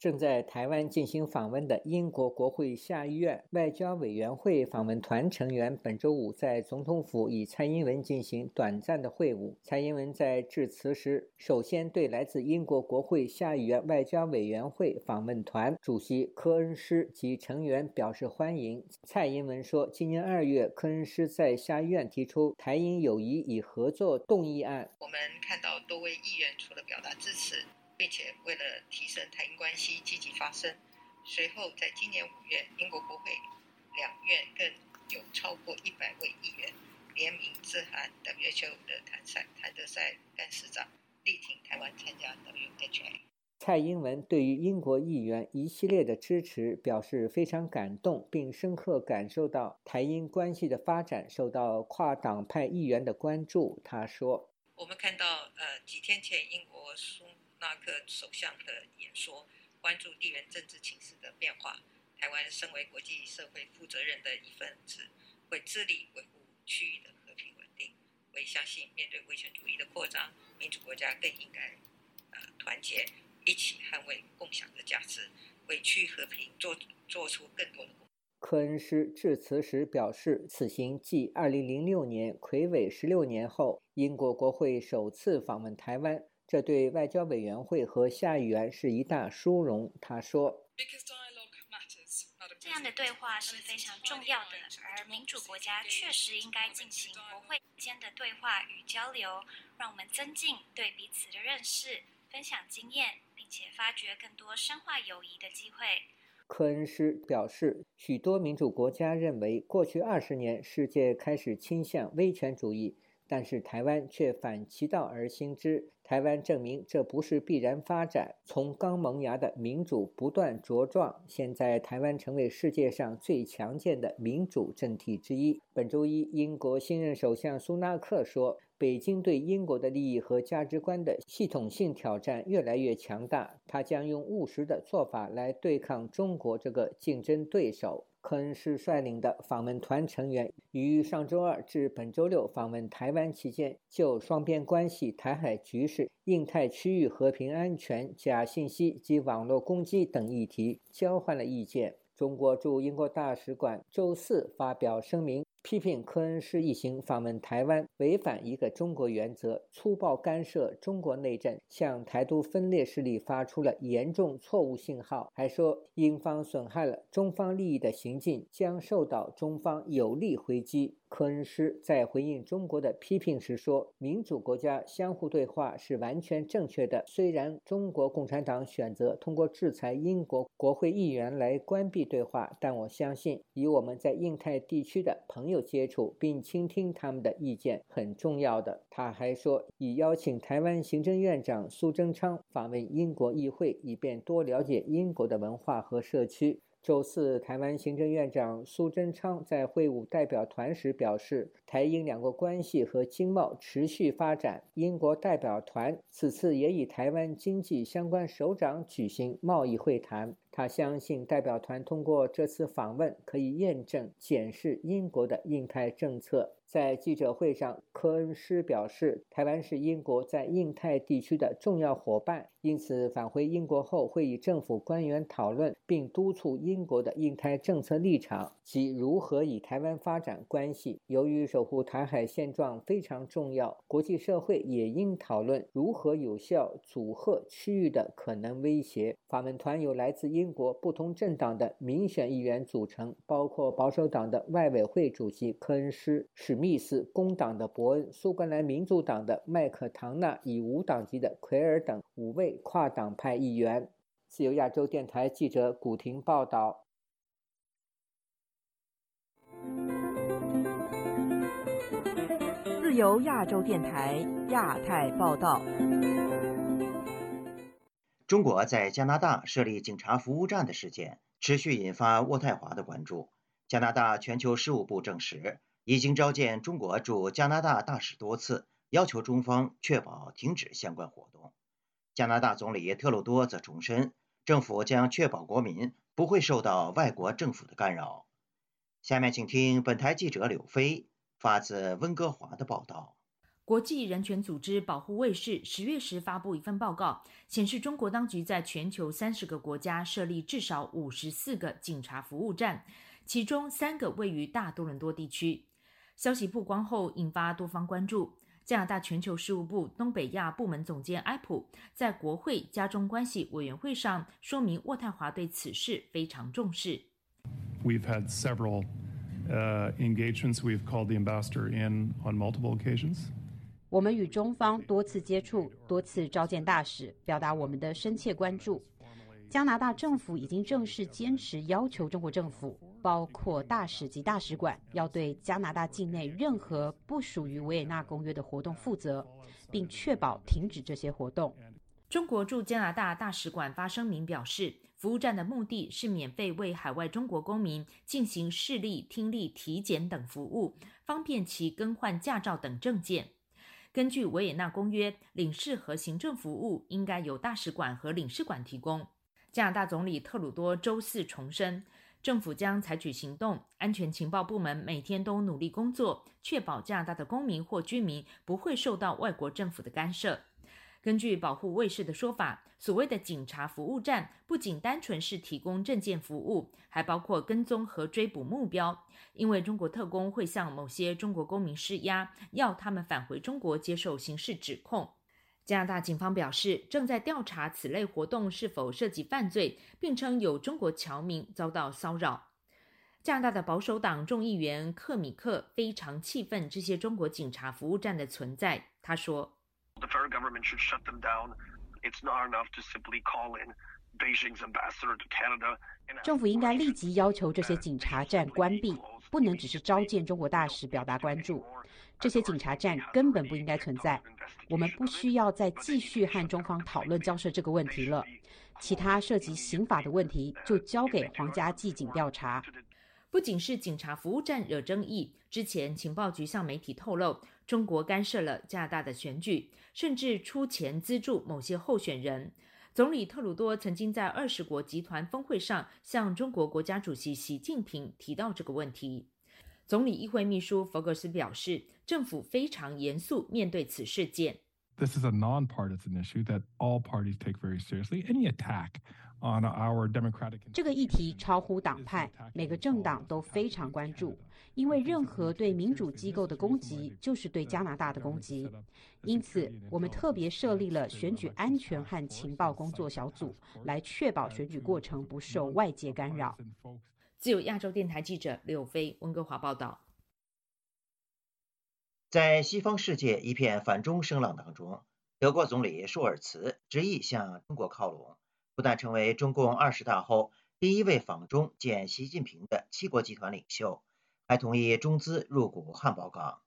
正在台湾进行访问的英国国会下议院外交委员会访问团成员本周五在总统府与蔡英文进行短暂的会晤。蔡英文在致辞时，首先对来自英国国会下议院外交委员会访问团主席科恩斯及成员表示欢迎。蔡英文说，今年二月，科恩斯在下议院提出台英友谊与合作动议案。我们看到多位议员除了表达支持。并且为了提升台英关系积极发声。随后，在今年五月，英国国会两院更有超过一百位议员联名致函 WHO 的谭赛谭德赛干事长，力挺台湾参加 WHO。蔡英文对于英国议员一系列的支持表示非常感动，并深刻感受到台英关系的发展受到跨党派议员的关注。他说：“我们看到，呃，几天前英国苏。”纳克首相的演说，关注地缘政治情势的变化。台湾身为国际社会负责任的一份子，会致力维护区域的和平稳定。我也相信，面对威权主义的扩张，民主国家更应该呃团结，一起捍卫共享的价值，为区域和平做做出更多的贡。科恩斯致辞时表示，此行继2006年魁违16年后，英国国会首次访问台湾，这对外交委员会和下议员是一大殊荣。他说：“这样的对话是非常重要的，而民主国家确实应该进行国会间的对话与交流，让我们增进对彼此的认识，分享经验，并且发掘更多深化友谊的机会。”科恩斯表示，许多民主国家认为，过去二十年世界开始倾向威权主义，但是台湾却反其道而行之。台湾证明这不是必然发展，从刚萌芽的民主不断茁壮，现在台湾成为世界上最强健的民主政体之一。本周一，英国新任首相苏纳克说。北京对英国的利益和价值观的系统性挑战越来越强大，他将用务实的做法来对抗中国这个竞争对手。科恩斯率领的访问团成员于上周二至本周六访问台湾期间，就双边关系、台海局势、印太区域和平安全、假信息及网络攻击等议题交换了意见。中国驻英国大使馆周四发表声明。批评科恩斯一行访问台湾，违反一个中国原则，粗暴干涉中国内政，向台独分裂势力发出了严重错误信号。还说，英方损害了中方利益的行径将受到中方有力回击。科恩斯在回应中国的批评时说：“民主国家相互对话是完全正确的。虽然中国共产党选择通过制裁英国国会议员来关闭对话，但我相信，以我们在印太地区的朋友接触并倾听他们的意见很重要的。”他还说：“已邀请台湾行政院长苏贞昌访问英国议会，以便多了解英国的文化和社区。”周四，台湾行政院长苏贞昌在会晤代表团时表示，台英两国关系和经贸持续发展。英国代表团此次也与台湾经济相关首长举行贸易会谈。他相信，代表团通过这次访问，可以验证、检视英国的印太政策。在记者会上，科恩斯表示，台湾是英国在印太地区的重要伙伴，因此返回英国后会与政府官员讨论，并督促英国的印太政策立场及如何与台湾发展关系。由于守护台海现状非常重要，国际社会也应讨论如何有效阻吓区域的可能威胁。访问团有来自英英国不同政党的民选议员组成，包括保守党的外委会主席科恩斯史。密斯工党的伯恩、苏格兰民主党的麦克唐纳以无党籍的奎尔等五位跨党派议员。自由亚洲电台记者古婷报道。自由亚洲电台亚太报道。中国在加拿大设立警察服务站的事件持续引发渥太华的关注。加拿大全球事务部证实。已经召见中国驻加拿大大使多次，要求中方确保停止相关活动。加拿大总理特鲁多则重申，政府将确保国民不会受到外国政府的干扰。下面请听本台记者柳飞发自温哥华的报道。国际人权组织保护卫士十月时发布一份报告，显示中国当局在全球三十个国家设立至少五十四个警察服务站，其中三个位于大多伦多地区。消息曝光后，引发多方关注。加拿大全球事务部东北亚部门总监埃普在国会加中关系委员会上说明，渥太华对此事非常重视。We've had several engagements. We've called the ambassador in on multiple occasions. 我们与中方多次接触，多次召见大使，表达我们的深切关注。加拿大政府已经正式坚持要求中国政府，包括大使及大使馆，要对加拿大境内任何不属于维也纳公约的活动负责，并确保停止这些活动。中国驻加拿大大使馆发声明表示，服务站的目的是免费为海外中国公民进行视力、听力体检等服务，方便其更换驾照等证件。根据维也纳公约，领事和行政服务应该由大使馆和领事馆提供。加拿大总理特鲁多周四重申，政府将采取行动，安全情报部门每天都努力工作，确保加拿大的公民或居民不会受到外国政府的干涉。根据保护卫士的说法，所谓的警察服务站不仅单纯是提供证件服务，还包括跟踪和追捕目标。因为中国特工会向某些中国公民施压，要他们返回中国接受刑事指控。加拿大警方表示，正在调查此类活动是否涉及犯罪，并称有中国侨民遭到骚扰。加拿大的保守党众议员克米克非常气愤这些中国警察服务站的存在。他说。The federal government should shut them down. It's not enough to simply call in Beijing's ambassador to Canada. 政府应该立即要求这些警察站关闭，不能只是召见中国大使表达关注。这些警察站根本不应该存在。我们不需要再继续和中方讨论交涉这个问题了。其他涉及刑法的问题就交给皇家纪警调查。不仅是警察服务站惹争议，之前情报局向媒体透露，中国干涉了加拿大的选举。甚至出钱资助某些候选人。总理特鲁多曾经在二十国集团峰会上向中国国家主席习近平提到这个问题。总理议会秘书弗格斯表示，政府非常严肃面对此事件。This is a nonpartisan issue that all parties take very seriously. Any attack on our democratic 这个议题超乎党派，每个政党都非常关注。因为任何对民主机构的攻击就是对加拿大的攻击，因此我们特别设立了选举安全和情报工作小组，来确保选举过程不受外界干扰。自由亚洲电台记者柳飞温哥华报道。在西方世界一片反中声浪当中，德国总理舒尔茨执意向中国靠拢，不但成为中共二十大后第一位访中见习近平的七国集团领袖。还同意中资入股汉堡港。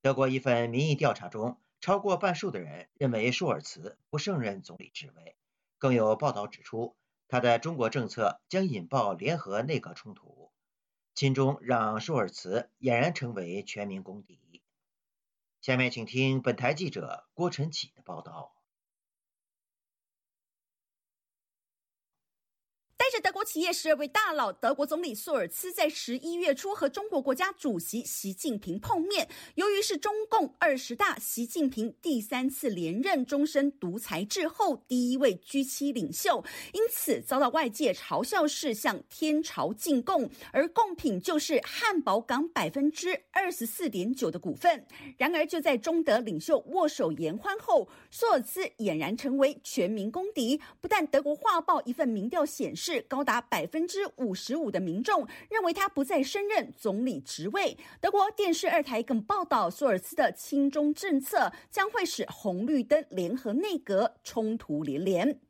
德国一份民意调查中，超过半数的人认为舒尔茨不胜任总理职位。更有报道指出，他的中国政策将引爆联合内阁冲突。亲中让舒尔茨俨然成为全民公敌。下面请听本台记者郭晨启的报道。德国企业十二位大佬，德国总理索尔茨在十一月初和中国国家主席习近平碰面。由于是中共二十大，习近平第三次连任终身独裁制后第一位居期领袖，因此遭到外界嘲笑是向天朝进贡，而贡品就是汉堡港百分之二十四点九的股份。然而，就在中德领袖握手言欢后，索尔茨俨然成为全民公敌。不但德国《画报》一份民调显示。高达百分之五十五的民众认为他不再升任总理职位。德国电视二台更报道，索尔斯的亲中政策将会使红绿灯联合内阁冲突连连。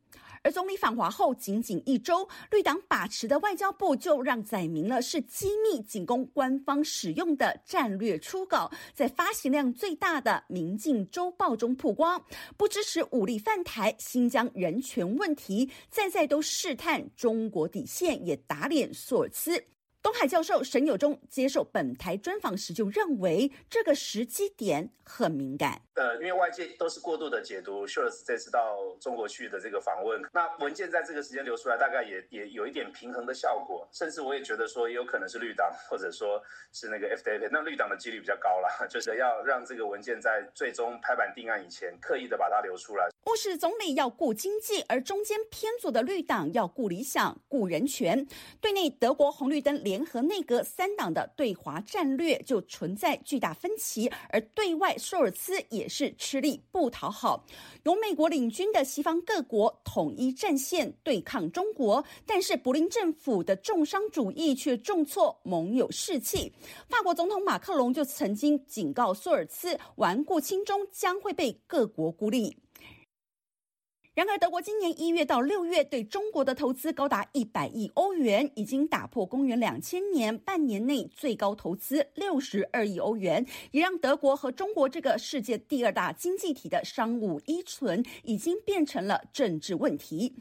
而总理访华后仅仅一周，绿党把持的外交部就让载明了是机密，仅供官方使用的战略初稿，在发行量最大的《民进周报》中曝光，不支持武力犯台、新疆人权问题，再再都试探中国底线，也打脸索尔茨。东海教授沈友忠接受本台专访时就认为，这个时机点很敏感。呃，因为外界都是过度的解读 s h o r s 这次到中国去的这个访问，那文件在这个时间流出来，大概也也有一点平衡的效果。甚至我也觉得说，也有可能是绿党，或者说是那个 FDP，那绿党的几率比较高了，(laughs) 就是要让这个文件在最终拍板定案以前，刻意的把它流出来。务实总理要顾经济，而中间偏左的绿党要顾理想、顾人权。对内，德国红绿灯联合内阁三党的对华战略就存在巨大分歧，而对外，舒尔茨也。是吃力不讨好，由美国领军的西方各国统一战线对抗中国，但是柏林政府的重商主义却重挫盟友士气。法国总统马克龙就曾经警告苏尔茨，顽固亲中将会被各国孤立。然而，德国今年一月到六月对中国的投资高达一百亿欧元，已经打破公元两千年半年内最高投资六十二亿欧元，也让德国和中国这个世界第二大经济体的商务依存已经变成了政治问题。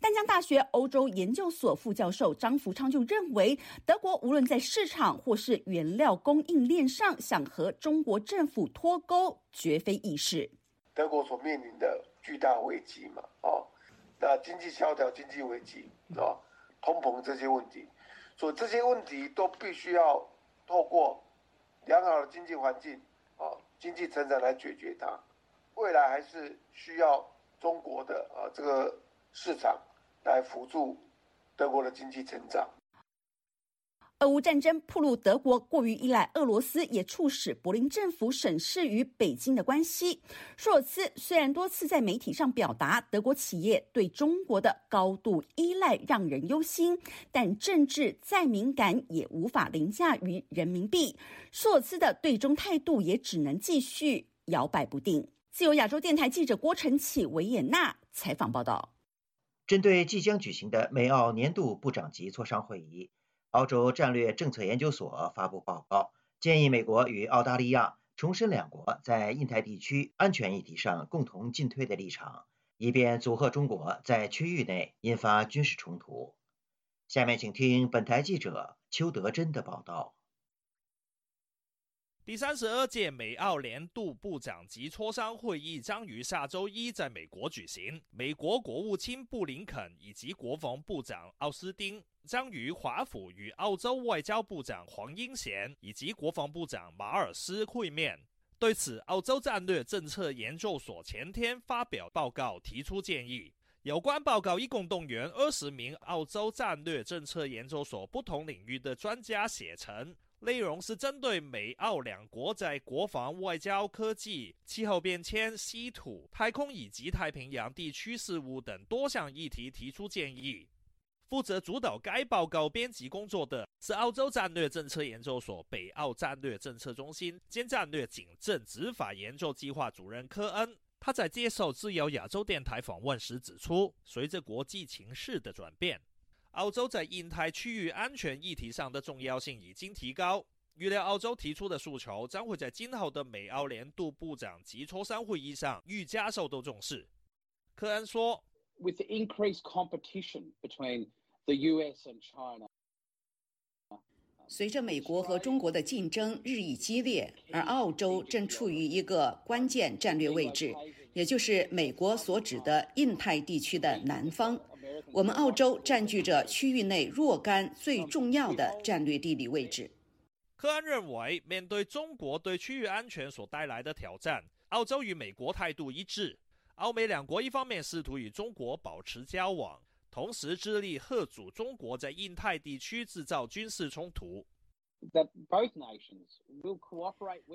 丹江大学欧洲研究所副教授张福昌就认为，德国无论在市场或是原料供应链上，想和中国政府脱钩，绝非易事。德国所面临的。巨大危机嘛，哦，那经济萧条、经济危机啊，通膨这些问题，所以这些问题都必须要透过良好的经济环境啊，经济成长来解决它。未来还是需要中国的啊这个市场，来辅助德国的经济成长。俄乌战争暴露德国过于依赖俄罗斯，也促使柏林政府审视与北京的关系。舒尔茨虽然多次在媒体上表达德国企业对中国的高度依赖让人忧心，但政治再敏感也无法凌驾于人民币。舒尔茨的对中态度也只能继续摇摆不定。自由亚洲电台记者郭晨启维也纳采访报道。针对即将举行的美澳年度部长级磋商会议。澳洲战略政策研究所发布报告，建议美国与澳大利亚重申两国在印太地区安全议题上共同进退的立场，以便阻吓中国在区域内引发军事冲突。下面请听本台记者邱德珍的报道。第三十二届美澳年度部长级磋商会议将于下周一在美国举行。美国国务卿布林肯以及国防部长奥斯汀将于华府与澳洲外交部长黄英贤以及国防部长马尔斯会面。对此，澳洲战略政策研究所前天发表报告，提出建议。有关报告一共动员二十名澳洲战略政策研究所不同领域的专家写成。内容是针对美澳两国在国防、外交、科技、气候变迁、稀土、太空以及太平洋地区事务等多项议题提出建议。负责主导该报告编辑工作的是澳洲战略政策研究所北澳战略政策中心兼战略警政执法研究计划主任科恩。他在接受自由亚洲电台访问时指出，随着国际情势的转变。澳洲在印太区域安全议题上的重要性已经提高，预料澳洲提出的诉求将会在今后的美澳年度部长级磋商会议上愈加受到重视。科恩说：“With the increased competition between the U.S. and China，随着美国和中国的竞争日益激烈，而澳洲正处于一个关键战略位置，也就是美国所指的印太地区的南方。”我们澳洲占据着区域内若干最重要的战略地理位置。科恩认为，面对中国对区域安全所带来的挑战，澳洲与美国态度一致。澳美两国一方面试图与中国保持交往，同时致力遏阻中国在印太地区制造军事冲突。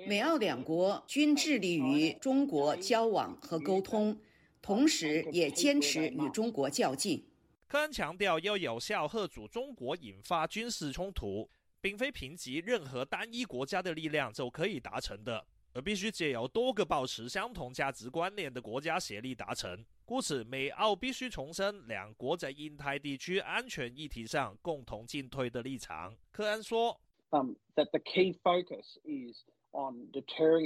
美澳两国均致力于中国交往和沟通，同时也坚持与中国较劲。科恩强调，要有效遏阻中国引发军事冲突，并非凭借任何单一国家的力量就可以达成的，而必须借由多个保持相同价值观念的国家协力达成。故此，美澳必须重申两国在印太地区安全议题上共同进退的立场。科恩说：“Um, that the key focus is.”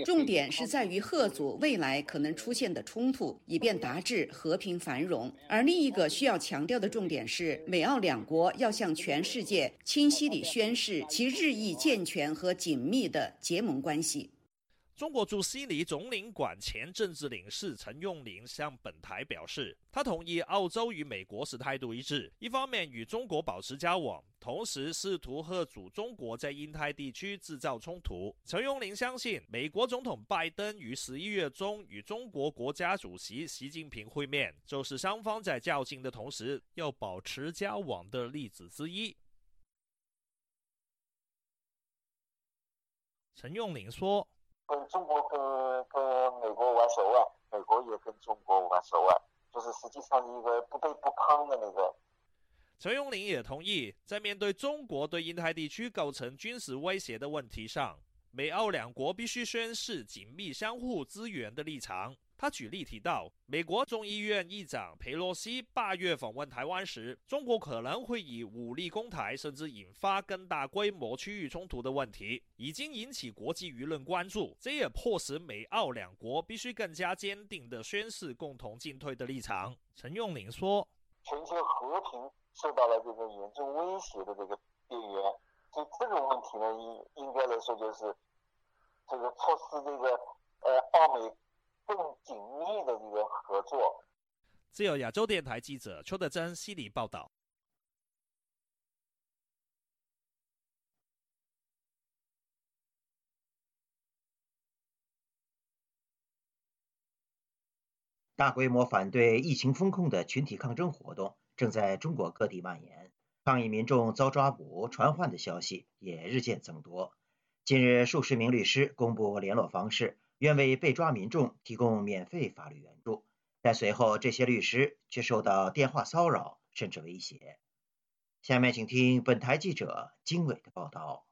重点是在于贺组未来可能出现的冲突，以便达至和平繁荣。而另一个需要强调的重点是，美澳两国要向全世界清晰地宣示其日益健全和紧密的结盟关系。中国驻悉尼总领馆前政治领事陈永林向本台表示，他同意澳洲与美国是态度一致，一方面与中国保持交往，同时试图遏阻中国在印太地区制造冲突。陈永林相信，美国总统拜登于十一月中与中国国家主席习近平会面，就是双方在较劲的同时要保持交往的例子之一。陈永林说。跟中国跟跟美国玩手腕，美国也跟中国玩手腕，就是实际上一个不卑不亢的那个。陈永林也同意，在面对中国对印太地区构成军事威胁的问题上，美澳两国必须宣示紧密相互支援的立场。他举例提到，美国众议院议长佩洛西八月访问台湾时，中国可能会以武力攻台，甚至引发更大规模区域冲突的问题，已经引起国际舆论关注。这也迫使美澳两国必须更加坚定地宣示共同进退的立场。陈用林说：“全球和平受到了这个严重威胁的这个边缘，就这个问题呢，应应该来说就是这个迫使这个呃澳美。”更紧密的一个合作。自由亚洲电台记者邱德珍悉尼报道。大规模反对疫情风控的群体抗争活动正在中国各地蔓延，抗议民众遭抓捕、传唤的消息也日渐增多。近日，数十名律师公布联络方式，愿为被抓民众提供免费法律援助，但随后这些律师却受到电话骚扰甚至威胁。下面请听本台记者金伟的报道。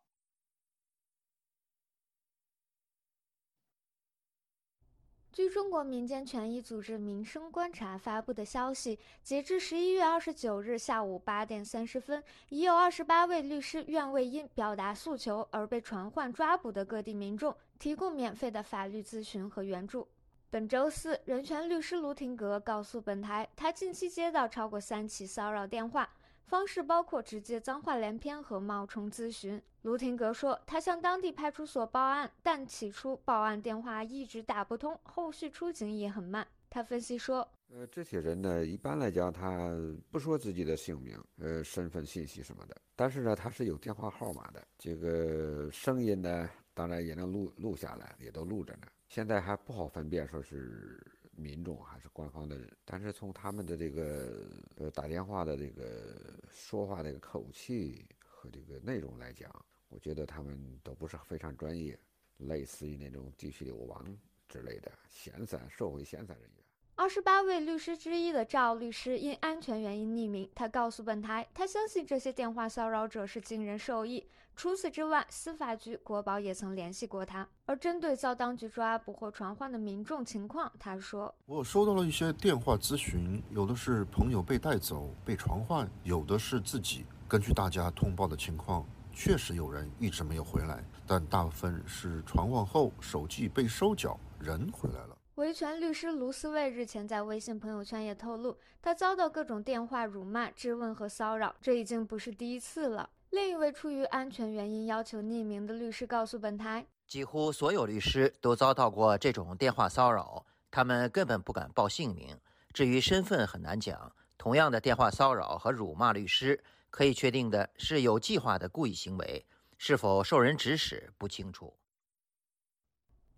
据中国民间权益组织民生观察发布的消息，截至十一月二十九日下午八点三十分，已有二十八位律师愿为因表达诉求而被传唤抓捕的各地民众提供免费的法律咨询和援助。本周四，人权律师卢廷格告诉本台，他近期接到超过三起骚扰电话。方式包括直接脏话连篇和冒充咨询。卢廷格说，他向当地派出所报案，但起初报案电话一直打不通，后续出警也很慢。他分析说：“呃，这些人呢，一般来讲，他不说自己的姓名、呃身份信息什么的，但是呢，他是有电话号码的。这个声音呢，当然也能录录下来，也都录着呢。现在还不好分辨，说是。”民众还是官方的人，但是从他们的这个呃打电话的这个说话这个口气和这个内容来讲，我觉得他们都不是非常专业，类似于那种地区流氓之类的闲散社会闲散人员。二十八位律师之一的赵律师因安全原因匿名，他告诉本台，他相信这些电话骚扰者是经人授意。除此之外，司法局、国保也曾联系过他。而针对遭当局抓捕或传唤的民众情况，他说：“我收到了一些电话咨询，有的是朋友被带走、被传唤，有的是自己。根据大家通报的情况，确实有人一直没有回来，但大部分是传唤后手机被收缴，人回来了。”维权律师卢思卫日前在微信朋友圈也透露，他遭到各种电话辱骂、质问和骚扰，这已经不是第一次了。另一位出于安全原因要求匿名的律师告诉本台，几乎所有律师都遭到过这种电话骚扰，他们根本不敢报姓名。至于身份很难讲。同样的电话骚扰和辱骂律师，可以确定的是有计划的故意行为，是否受人指使不清楚。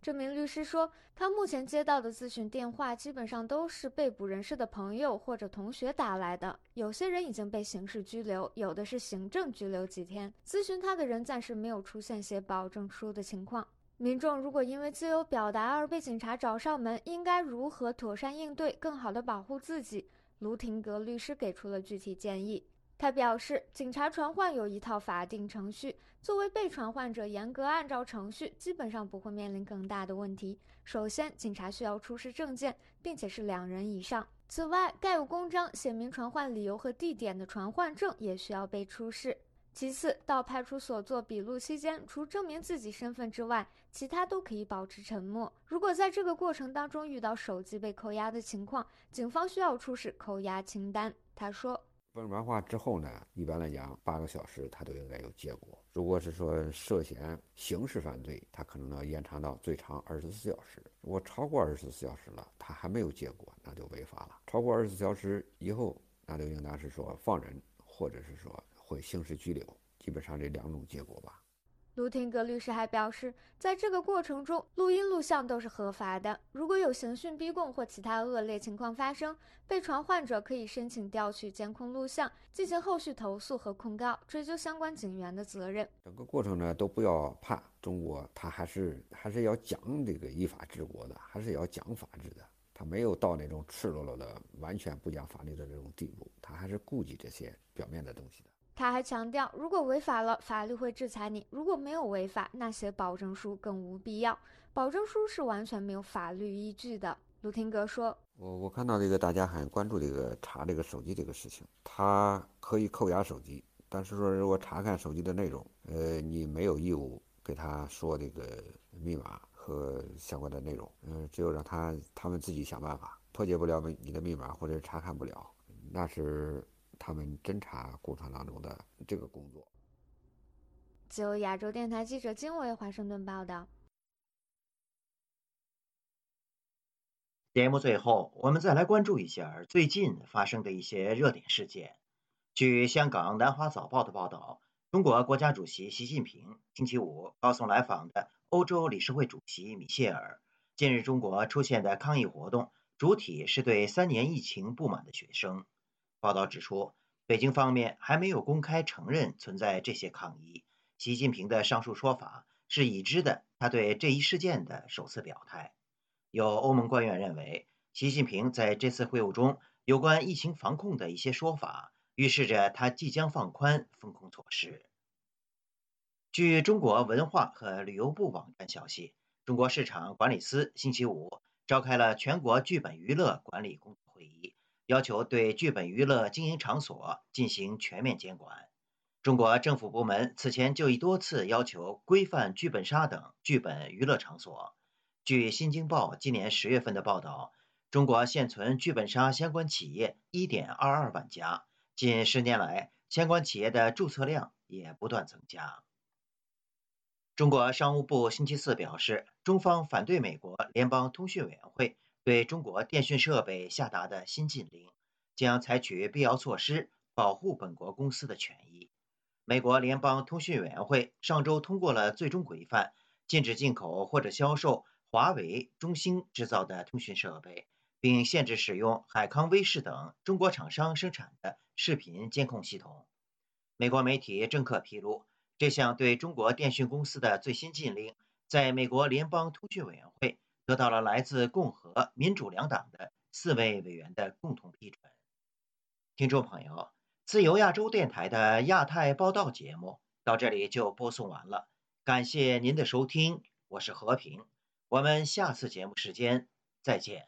这名律师说，他目前接到的咨询电话基本上都是被捕人士的朋友或者同学打来的。有些人已经被刑事拘留，有的是行政拘留几天。咨询他的人暂时没有出现写保证书的情况。民众如果因为自由表达而被警察找上门，应该如何妥善应对，更好地保护自己？卢廷格律师给出了具体建议。他表示，警察传唤有一套法定程序，作为被传唤者，严格按照程序，基本上不会面临更大的问题。首先，警察需要出示证件，并且是两人以上。此外，盖有公章写明传唤理由和地点的传唤证也需要被出示。其次，到派出所做笔录期间，除证明自己身份之外，其他都可以保持沉默。如果在这个过程当中遇到手机被扣押的情况，警方需要出示扣押清单。他说。问完话之后呢，一般来讲，八个小时他都应该有结果。如果是说涉嫌刑事犯罪，他可能要延长到最长二十四小时。如果超过二十四小时了，他还没有结果，那就违法了。超过二十四小时以后，那就应当是说放人，或者是说会刑事拘留，基本上这两种结果吧。卢廷格律师还表示，在这个过程中，录音录像都是合法的。如果有刑讯逼供或其他恶劣情况发生，被传唤者可以申请调取监控录像，进行后续投诉和控告，追究相关警员的责任。整个过程呢，都不要怕，中国他还是还是要讲这个依法治国的，还是要讲法治的。他没有到那种赤裸裸的、完全不讲法律的这种地步，他还是顾及这些表面的东西的。他还强调，如果违法了，法律会制裁你；如果没有违法，那写保证书更无必要。保证书是完全没有法律依据的。卢廷格说：“我我看到这个大家很关注这个查这个手机这个事情，他可以扣押手机，但是说如果查看手机的内容，呃，你没有义务给他说这个密码和相关的内容，嗯，只有让他他们自己想办法破解不了你的密码或者查看不了，那是。”他们侦查过程当中的这个工作。自由亚洲电台记者金伟华盛顿报道。节目最后，我们再来关注一下最近发生的一些热点事件。据香港南华早报的报道，中国国家主席习近平星期五告诉来访的欧洲理事会主席米歇尔，近日中国出现的抗议活动。主体是对三年疫情不满的学生。报道指出，北京方面还没有公开承认存在这些抗议。习近平的上述说法是已知的，他对这一事件的首次表态。有欧盟官员认为，习近平在这次会晤中有关疫情防控的一些说法，预示着他即将放宽封控措施。据中国文化和旅游部网站消息，中国市场管理司星期五召开了全国剧本娱乐管理工作会议，要求对剧本娱乐经营场所进行全面监管。中国政府部门此前就已多次要求规范剧本杀等剧本娱乐场所。据《新京报》今年十月份的报道，中国现存剧本杀相关企业一点二二万家，近十年来相关企业的注册量也不断增加。中国商务部星期四表示，中方反对美国联邦通讯委员会对中国电讯设备下达的新禁令，将采取必要措施保护本国公司的权益。美国联邦通讯委员会上周通过了最终规范，禁止进口或者销售华为、中兴制造的通讯设备，并限制使用海康威视等中国厂商生产的视频监控系统。美国媒体政客披露。这项对中国电讯公司的最新禁令，在美国联邦通讯委员会得到了来自共和、民主两党的四位委员的共同批准。听众朋友，自由亚洲电台的亚太报道节目到这里就播送完了，感谢您的收听，我是和平，我们下次节目时间再见。